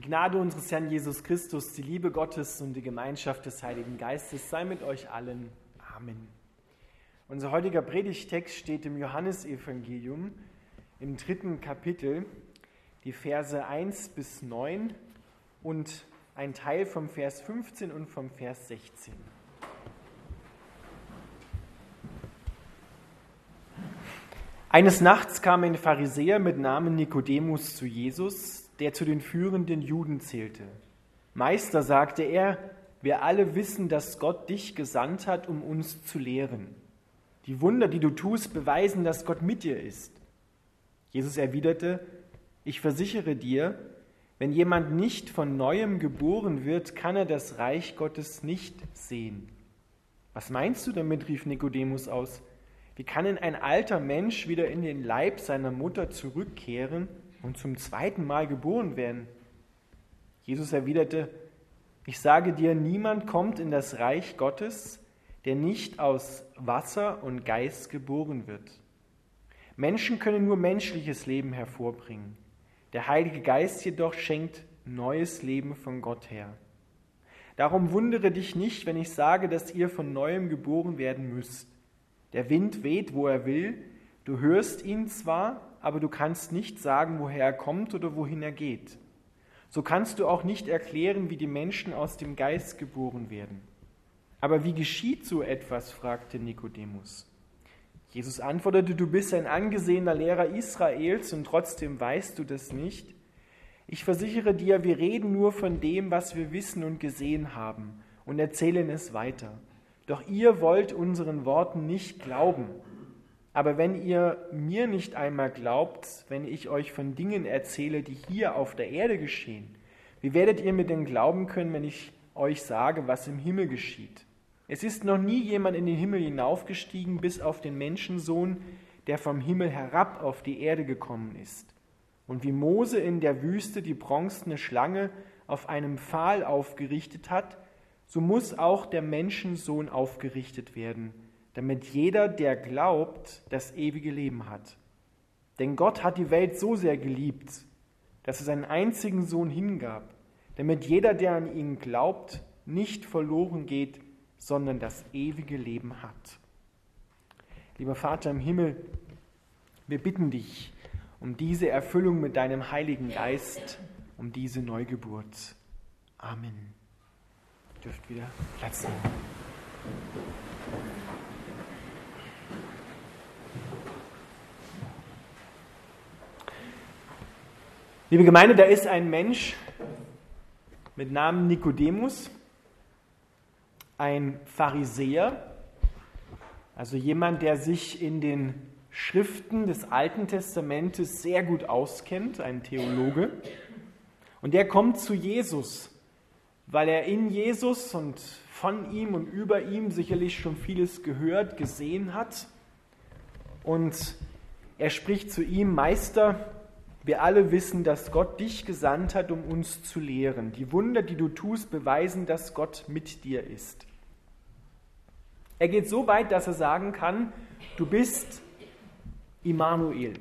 Die Gnade unseres Herrn Jesus Christus, die Liebe Gottes und die Gemeinschaft des Heiligen Geistes sei mit euch allen. Amen. Unser heutiger Predigtext steht im Johannesevangelium im dritten Kapitel, die Verse 1 bis 9 und ein Teil vom Vers 15 und vom Vers 16. Eines Nachts kam ein Pharisäer mit Namen Nikodemus zu Jesus, der zu den führenden Juden zählte. Meister, sagte er, wir alle wissen, dass Gott dich gesandt hat, um uns zu lehren. Die Wunder, die du tust, beweisen, dass Gott mit dir ist. Jesus erwiderte, ich versichere dir, wenn jemand nicht von neuem geboren wird, kann er das Reich Gottes nicht sehen. Was meinst du damit? rief Nikodemus aus. Wie kann denn ein alter Mensch wieder in den Leib seiner Mutter zurückkehren und zum zweiten Mal geboren werden? Jesus erwiderte, ich sage dir, niemand kommt in das Reich Gottes, der nicht aus Wasser und Geist geboren wird. Menschen können nur menschliches Leben hervorbringen. Der Heilige Geist jedoch schenkt neues Leben von Gott her. Darum wundere dich nicht, wenn ich sage, dass ihr von neuem geboren werden müsst. Der Wind weht, wo er will. Du hörst ihn zwar, aber du kannst nicht sagen, woher er kommt oder wohin er geht. So kannst du auch nicht erklären, wie die Menschen aus dem Geist geboren werden. Aber wie geschieht so etwas? fragte Nikodemus. Jesus antwortete, du bist ein angesehener Lehrer Israels und trotzdem weißt du das nicht. Ich versichere dir, wir reden nur von dem, was wir wissen und gesehen haben und erzählen es weiter. Doch ihr wollt unseren Worten nicht glauben. Aber wenn ihr mir nicht einmal glaubt, wenn ich euch von Dingen erzähle, die hier auf der Erde geschehen, wie werdet ihr mir denn glauben können, wenn ich euch sage, was im Himmel geschieht? Es ist noch nie jemand in den Himmel hinaufgestiegen, bis auf den Menschensohn, der vom Himmel herab auf die Erde gekommen ist. Und wie Mose in der Wüste die bronzene Schlange auf einem Pfahl aufgerichtet hat, so muss auch der Menschensohn aufgerichtet werden, damit jeder, der glaubt, das ewige Leben hat. Denn Gott hat die Welt so sehr geliebt, dass er seinen einzigen Sohn hingab, damit jeder, der an ihn glaubt, nicht verloren geht, sondern das ewige Leben hat. Lieber Vater im Himmel, wir bitten dich um diese Erfüllung mit deinem Heiligen Geist, um diese Neugeburt. Amen dürft wieder Platz nehmen. Liebe Gemeinde, da ist ein Mensch mit Namen Nikodemus, ein Pharisäer, also jemand, der sich in den Schriften des Alten Testamentes sehr gut auskennt, ein Theologe. Und der kommt zu Jesus weil er in Jesus und von ihm und über ihm sicherlich schon vieles gehört, gesehen hat. Und er spricht zu ihm, Meister, wir alle wissen, dass Gott dich gesandt hat, um uns zu lehren. Die Wunder, die du tust, beweisen, dass Gott mit dir ist. Er geht so weit, dass er sagen kann, du bist Immanuel.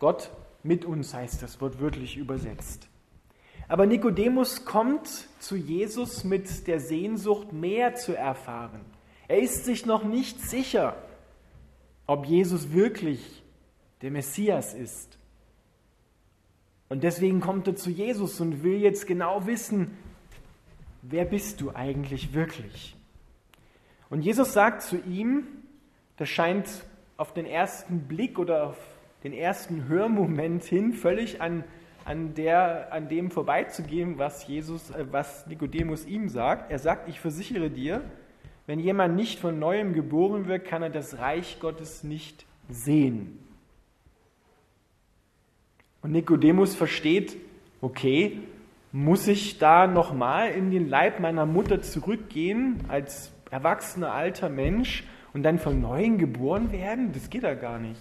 Gott mit uns heißt das Wort wörtlich übersetzt. Aber Nikodemus kommt zu Jesus mit der Sehnsucht, mehr zu erfahren. Er ist sich noch nicht sicher, ob Jesus wirklich der Messias ist. Und deswegen kommt er zu Jesus und will jetzt genau wissen, wer bist du eigentlich wirklich? Und Jesus sagt zu ihm, das scheint auf den ersten Blick oder auf den ersten Hörmoment hin völlig an an, der, an dem vorbeizugehen, was, Jesus, äh, was Nikodemus ihm sagt. Er sagt, ich versichere dir, wenn jemand nicht von neuem geboren wird, kann er das Reich Gottes nicht sehen. Und Nikodemus versteht, okay, muss ich da nochmal in den Leib meiner Mutter zurückgehen als erwachsener alter Mensch und dann von neuem geboren werden? Das geht ja gar nicht.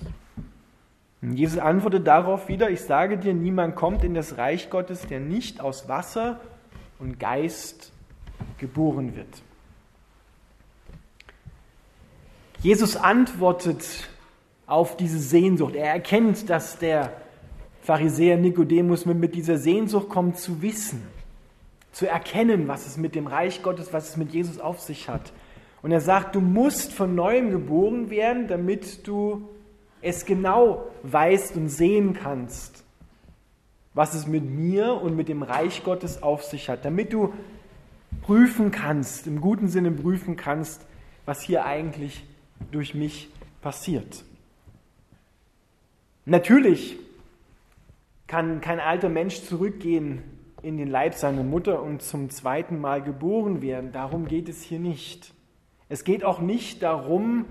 Und Jesus antwortet darauf wieder, ich sage dir, niemand kommt in das Reich Gottes, der nicht aus Wasser und Geist geboren wird. Jesus antwortet auf diese Sehnsucht. Er erkennt, dass der Pharisäer Nikodemus mit dieser Sehnsucht kommt zu wissen, zu erkennen, was es mit dem Reich Gottes, was es mit Jesus auf sich hat. Und er sagt, du musst von neuem geboren werden, damit du es genau weißt und sehen kannst, was es mit mir und mit dem Reich Gottes auf sich hat, damit du prüfen kannst, im guten Sinne prüfen kannst, was hier eigentlich durch mich passiert. Natürlich kann kein alter Mensch zurückgehen in den Leib seiner Mutter und zum zweiten Mal geboren werden. Darum geht es hier nicht. Es geht auch nicht darum,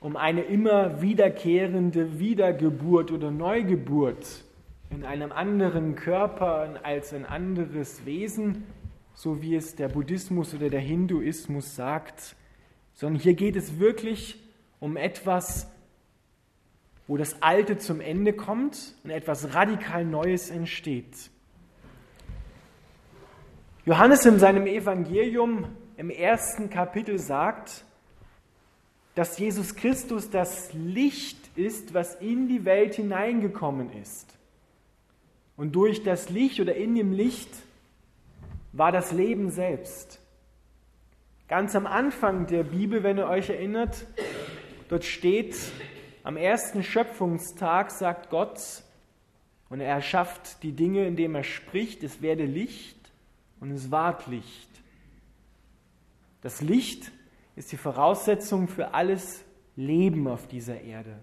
um eine immer wiederkehrende Wiedergeburt oder Neugeburt in einem anderen Körper als ein anderes Wesen, so wie es der Buddhismus oder der Hinduismus sagt, sondern hier geht es wirklich um etwas, wo das Alte zum Ende kommt und etwas radikal Neues entsteht. Johannes in seinem Evangelium im ersten Kapitel sagt, dass Jesus Christus das Licht ist, was in die Welt hineingekommen ist. Und durch das Licht oder in dem Licht war das Leben selbst. Ganz am Anfang der Bibel, wenn ihr euch erinnert, dort steht, am ersten Schöpfungstag sagt Gott, und er erschafft die Dinge, indem er spricht, es werde Licht und es ward Licht. Das Licht ist die Voraussetzung für alles Leben auf dieser Erde.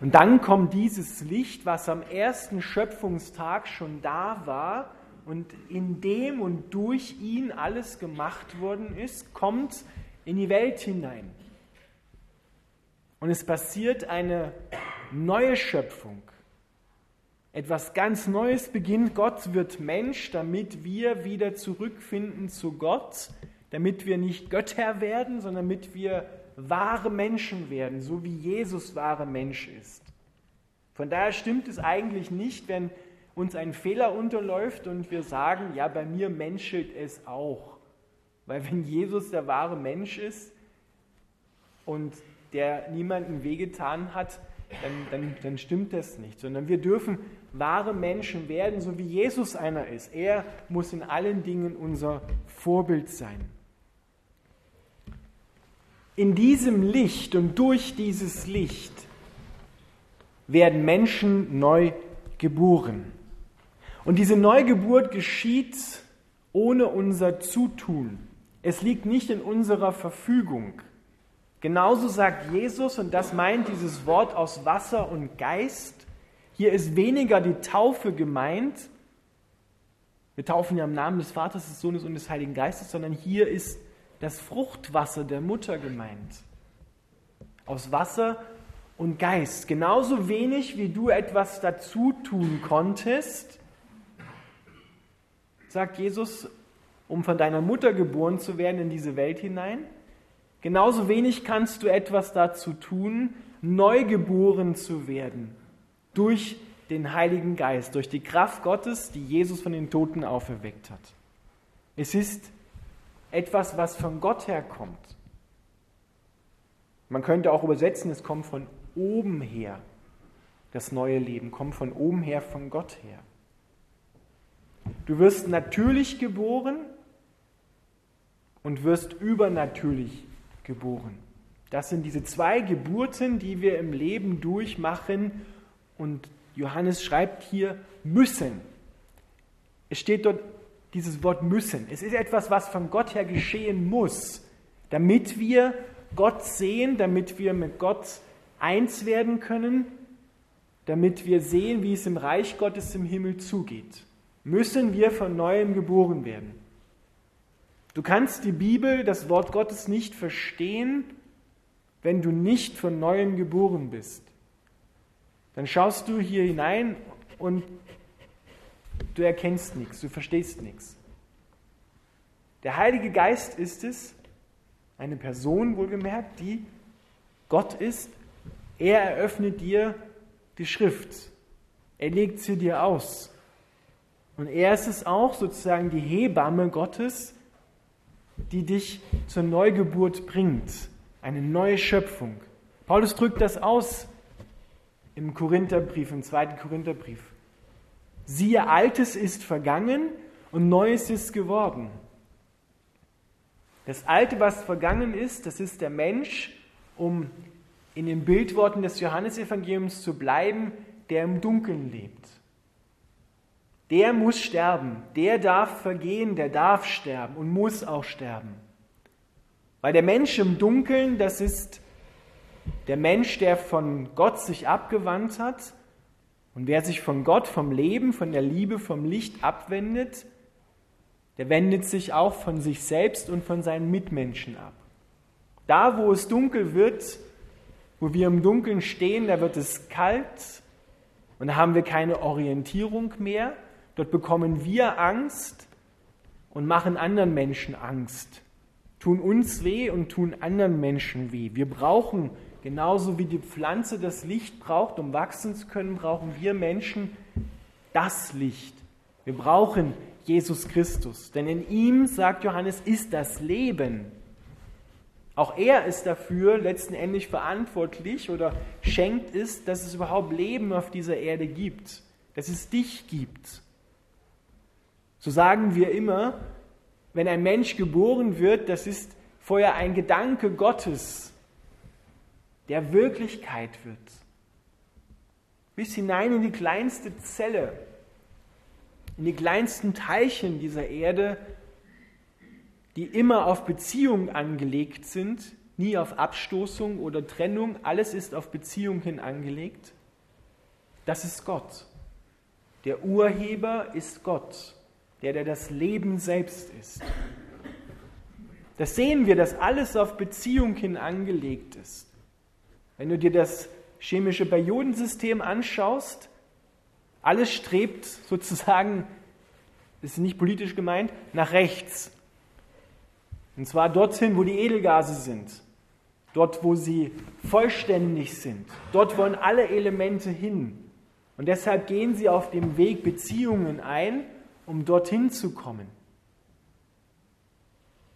Und dann kommt dieses Licht, was am ersten Schöpfungstag schon da war und in dem und durch ihn alles gemacht worden ist, kommt in die Welt hinein. Und es passiert eine neue Schöpfung. Etwas ganz Neues beginnt. Gott wird Mensch, damit wir wieder zurückfinden zu Gott, damit wir nicht Götter werden, sondern damit wir wahre Menschen werden, so wie Jesus wahre Mensch ist. Von daher stimmt es eigentlich nicht, wenn uns ein Fehler unterläuft und wir sagen, ja, bei mir menschelt es auch. Weil wenn Jesus der wahre Mensch ist und der niemandem wehgetan hat, dann, dann, dann stimmt das nicht. Sondern wir dürfen wahre Menschen werden, so wie Jesus einer ist. Er muss in allen Dingen unser Vorbild sein in diesem Licht und durch dieses Licht werden Menschen neu geboren. Und diese Neugeburt geschieht ohne unser Zutun. Es liegt nicht in unserer Verfügung. Genauso sagt Jesus, und das meint dieses Wort aus Wasser und Geist, hier ist weniger die Taufe gemeint, wir taufen ja im Namen des Vaters, des Sohnes und des Heiligen Geistes, sondern hier ist das Fruchtwasser der Mutter gemeint. Aus Wasser und Geist. Genauso wenig wie du etwas dazu tun konntest, sagt Jesus, um von deiner Mutter geboren zu werden in diese Welt hinein. Genauso wenig kannst du etwas dazu tun, neugeboren zu werden durch den Heiligen Geist, durch die Kraft Gottes, die Jesus von den Toten auferweckt hat. Es ist etwas, was von Gott herkommt. Man könnte auch übersetzen, es kommt von oben her. Das neue Leben kommt von oben her, von Gott her. Du wirst natürlich geboren und wirst übernatürlich geboren. Das sind diese zwei Geburten, die wir im Leben durchmachen. Und Johannes schreibt hier müssen. Es steht dort dieses Wort müssen. Es ist etwas, was von Gott her geschehen muss, damit wir Gott sehen, damit wir mit Gott eins werden können, damit wir sehen, wie es im Reich Gottes im Himmel zugeht. Müssen wir von neuem geboren werden. Du kannst die Bibel, das Wort Gottes nicht verstehen, wenn du nicht von neuem geboren bist. Dann schaust du hier hinein und du erkennst nichts, du verstehst nichts. Der Heilige Geist ist es, eine Person wohlgemerkt, die Gott ist. Er eröffnet dir die Schrift. Er legt sie dir aus. Und er ist es auch sozusagen die Hebamme Gottes, die dich zur Neugeburt bringt. Eine neue Schöpfung. Paulus drückt das aus im Korintherbrief, im zweiten Korintherbrief. Siehe, Altes ist vergangen und Neues ist geworden. Das Alte, was vergangen ist, das ist der Mensch, um in den Bildworten des Johannesevangeliums zu bleiben, der im Dunkeln lebt. Der muss sterben, der darf vergehen, der darf sterben und muss auch sterben. Weil der Mensch im Dunkeln, das ist der Mensch, der von Gott sich abgewandt hat. Und wer sich von Gott, vom Leben, von der Liebe, vom Licht abwendet, der wendet sich auch von sich selbst und von seinen Mitmenschen ab. Da, wo es dunkel wird, wo wir im Dunkeln stehen, da wird es kalt und da haben wir keine Orientierung mehr. Dort bekommen wir Angst und machen anderen Menschen Angst, tun uns weh und tun anderen Menschen weh. Wir brauchen, genauso wie die Pflanze das Licht braucht, um wachsen zu können, brauchen wir Menschen das Licht. Wir brauchen Jesus Christus. Denn in ihm, sagt Johannes, ist das Leben. Auch er ist dafür letztendlich verantwortlich oder schenkt es, dass es überhaupt Leben auf dieser Erde gibt, dass es dich gibt. So sagen wir immer, wenn ein Mensch geboren wird, das ist vorher ein Gedanke Gottes, der Wirklichkeit wird. Bis hinein in die kleinste Zelle in die kleinsten Teilchen dieser Erde, die immer auf Beziehung angelegt sind, nie auf Abstoßung oder Trennung, alles ist auf Beziehung hin angelegt. Das ist Gott. Der Urheber ist Gott, der, der das Leben selbst ist. Das sehen wir, dass alles auf Beziehung hin angelegt ist. Wenn du dir das chemische Periodensystem anschaust, alles strebt sozusagen, ist nicht politisch gemeint, nach rechts. Und zwar dorthin, wo die Edelgase sind. Dort, wo sie vollständig sind. Dort wollen alle Elemente hin. Und deshalb gehen sie auf dem Weg Beziehungen ein, um dorthin zu kommen.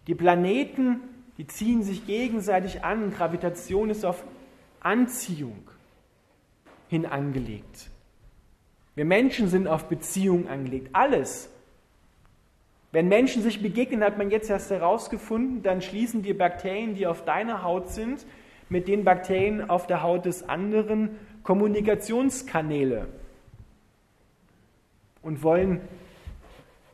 Die Planeten, die ziehen sich gegenseitig an. Gravitation ist auf Anziehung hin angelegt. Wir Menschen sind auf Beziehung angelegt. Alles. Wenn Menschen sich begegnen, hat man jetzt erst herausgefunden, dann schließen die Bakterien, die auf deiner Haut sind, mit den Bakterien auf der Haut des anderen Kommunikationskanäle und wollen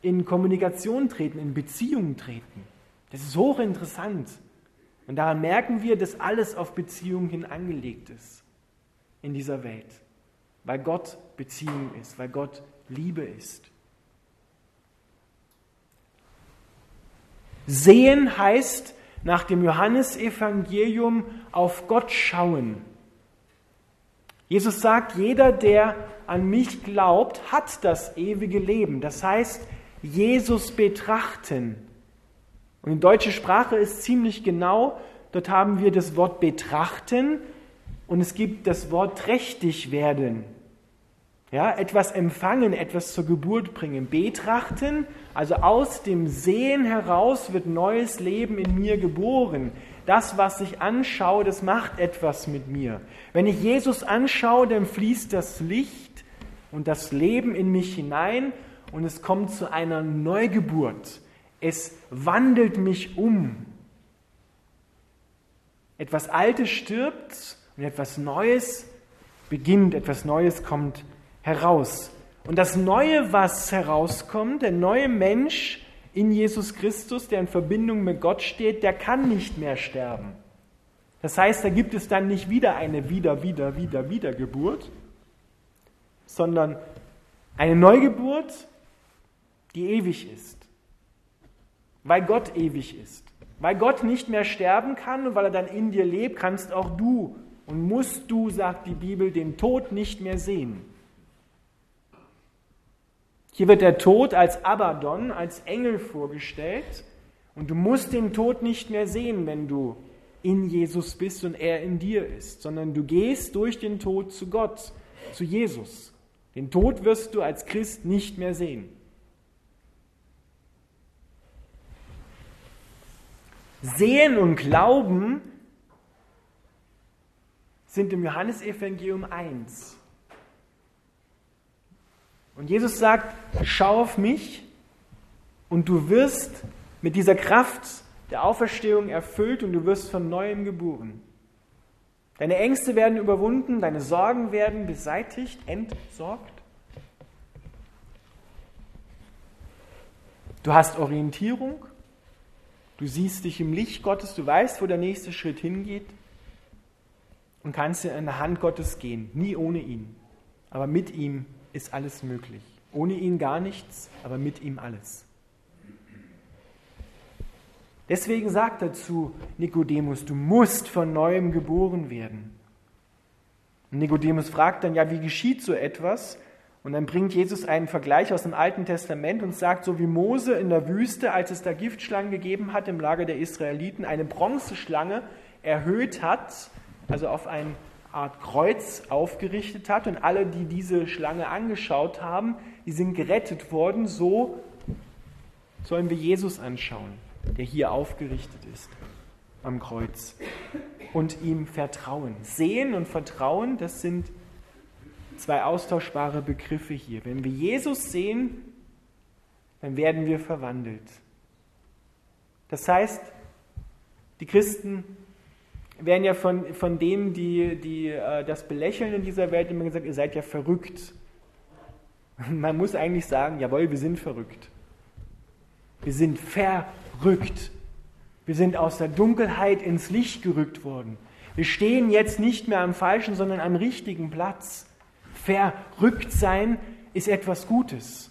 in Kommunikation treten, in Beziehung treten. Das ist hochinteressant. Und daran merken wir, dass alles auf Beziehung hin angelegt ist in dieser Welt weil Gott Beziehung ist, weil Gott Liebe ist. Sehen heißt nach dem Johannesevangelium auf Gott schauen. Jesus sagt, jeder, der an mich glaubt, hat das ewige Leben. Das heißt, Jesus betrachten. Und die deutsche Sprache ist ziemlich genau. Dort haben wir das Wort betrachten und es gibt das Wort trächtig werden. Ja, etwas empfangen, etwas zur Geburt bringen, betrachten, also aus dem Sehen heraus wird neues Leben in mir geboren. Das, was ich anschaue, das macht etwas mit mir. Wenn ich Jesus anschaue, dann fließt das Licht und das Leben in mich hinein und es kommt zu einer Neugeburt. Es wandelt mich um. Etwas Altes stirbt und etwas Neues beginnt, etwas Neues kommt heraus. Und das Neue, was herauskommt, der neue Mensch in Jesus Christus, der in Verbindung mit Gott steht, der kann nicht mehr sterben. Das heißt, da gibt es dann nicht wieder eine Wieder, Wieder, Wieder, Wiedergeburt, sondern eine Neugeburt, die ewig ist. Weil Gott ewig ist. Weil Gott nicht mehr sterben kann und weil er dann in dir lebt, kannst auch du und musst du, sagt die Bibel, den Tod nicht mehr sehen. Hier wird der Tod als Abaddon, als Engel vorgestellt. Und du musst den Tod nicht mehr sehen, wenn du in Jesus bist und er in dir ist, sondern du gehst durch den Tod zu Gott, zu Jesus. Den Tod wirst du als Christ nicht mehr sehen. Sehen und Glauben sind im Johannesevangelium eins. Und Jesus sagt, schau auf mich und du wirst mit dieser Kraft der Auferstehung erfüllt und du wirst von neuem geboren. Deine Ängste werden überwunden, deine Sorgen werden beseitigt, entsorgt. Du hast Orientierung, du siehst dich im Licht Gottes, du weißt, wo der nächste Schritt hingeht und kannst in der Hand Gottes gehen, nie ohne ihn. Aber mit ihm ist alles möglich. Ohne ihn gar nichts, aber mit ihm alles. Deswegen sagt er zu Nikodemus, du musst von neuem geboren werden. Nikodemus fragt dann, ja, wie geschieht so etwas? Und dann bringt Jesus einen Vergleich aus dem Alten Testament und sagt, so wie Mose in der Wüste, als es da Giftschlangen gegeben hat im Lager der Israeliten, eine Bronzeschlange erhöht hat, also auf eine Art Kreuz aufgerichtet hat und alle, die diese Schlange angeschaut haben, die sind gerettet worden, so sollen wir Jesus anschauen der hier aufgerichtet ist am Kreuz und ihm vertrauen. Sehen und Vertrauen, das sind zwei austauschbare Begriffe hier. Wenn wir Jesus sehen, dann werden wir verwandelt. Das heißt, die Christen werden ja von, von denen, die, die äh, das belächeln in dieser Welt, immer gesagt, ihr seid ja verrückt. Man muss eigentlich sagen, jawohl, wir sind verrückt. Wir sind verrückt. Wir sind aus der Dunkelheit ins Licht gerückt worden. Wir stehen jetzt nicht mehr am falschen, sondern am richtigen Platz. Verrückt sein ist etwas Gutes.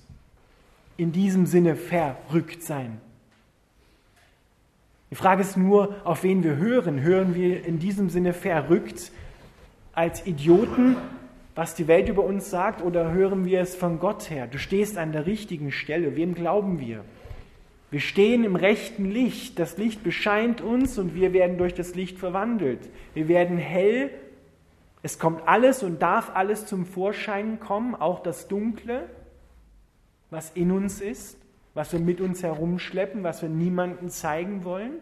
In diesem Sinne verrückt sein. Die Frage ist nur, auf wen wir hören. Hören wir in diesem Sinne verrückt als Idioten, was die Welt über uns sagt, oder hören wir es von Gott her? Du stehst an der richtigen Stelle. Wem glauben wir? Wir stehen im rechten Licht. Das Licht bescheint uns und wir werden durch das Licht verwandelt. Wir werden hell. Es kommt alles und darf alles zum Vorschein kommen, auch das Dunkle, was in uns ist, was wir mit uns herumschleppen, was wir niemandem zeigen wollen.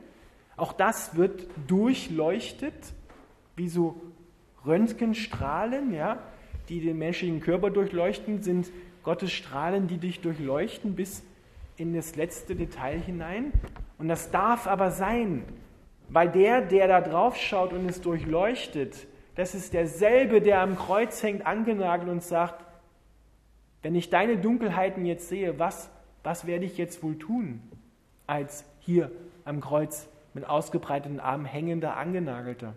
Auch das wird durchleuchtet, wie so Röntgenstrahlen, ja, die den menschlichen Körper durchleuchten, sind Gottes Strahlen, die dich durchleuchten bis in das letzte Detail hinein. Und das darf aber sein, weil der, der da drauf schaut und es durchleuchtet, das ist derselbe, der am Kreuz hängt, angenagelt und sagt, wenn ich deine Dunkelheiten jetzt sehe, was, was werde ich jetzt wohl tun, als hier am Kreuz mit ausgebreiteten Armen hängender, angenagelter?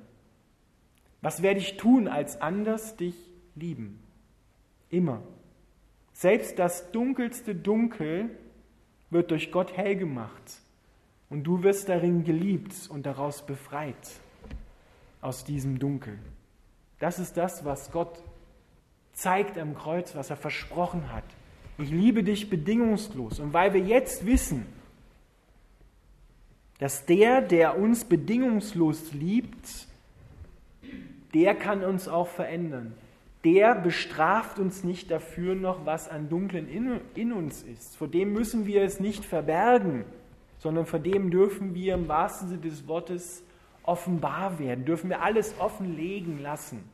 Was werde ich tun, als anders dich lieben? Immer. Selbst das dunkelste Dunkel wird durch Gott hell gemacht und du wirst darin geliebt und daraus befreit, aus diesem Dunkel. Das ist das, was Gott zeigt am Kreuz, was er versprochen hat. Ich liebe dich bedingungslos. Und weil wir jetzt wissen, dass der, der uns bedingungslos liebt, der kann uns auch verändern der bestraft uns nicht dafür noch, was an Dunklen in, in, uns ist. Vor dem müssen wir es nicht verbergen, sondern vor dem dürfen wir im wahrsten Sinne des Wortes offenbar werden, dürfen wir alles offenlegen lassen,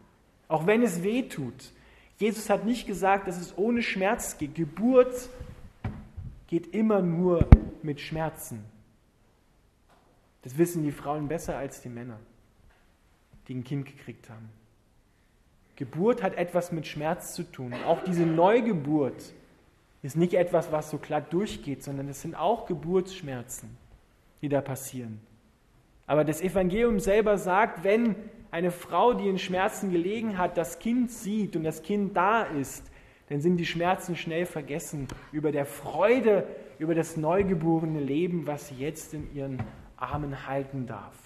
auch wenn es weh tut. Jesus hat nicht gesagt, dass es ohne Schmerz geht. Geburt geht immer nur mit Schmerzen. Das wissen die Frauen besser als die Männer, die ein Kind gekriegt haben. Geburt hat etwas mit Schmerz zu tun. auch diese Neugeburt ist nicht etwas, was so glatt durchgeht, sondern es sind auch Geburtsschmerzen, die da passieren. Aber das Evangelium selber sagt, wenn eine Frau, die in Schmerzen gelegen hat, das Kind sieht und das Kind da ist, dann sind die Schmerzen schnell vergessen über der Freude, über das neugeborene Leben, was sie jetzt in ihren Armen halten darf.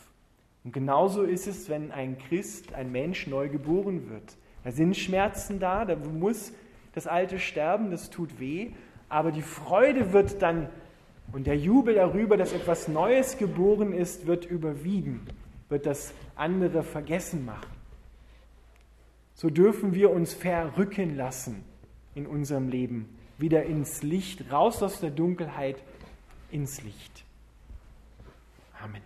Und genauso ist es, wenn ein Christ, ein Mensch neu geboren wird. Da sind Schmerzen da, da muss das Alte sterben, das tut weh, aber die Freude wird dann und der Jubel darüber, dass etwas Neues geboren ist, wird überwiegen, wird das andere vergessen machen. So dürfen wir uns verrücken lassen in unserem Leben, wieder ins Licht, raus aus der Dunkelheit ins Licht. Amen.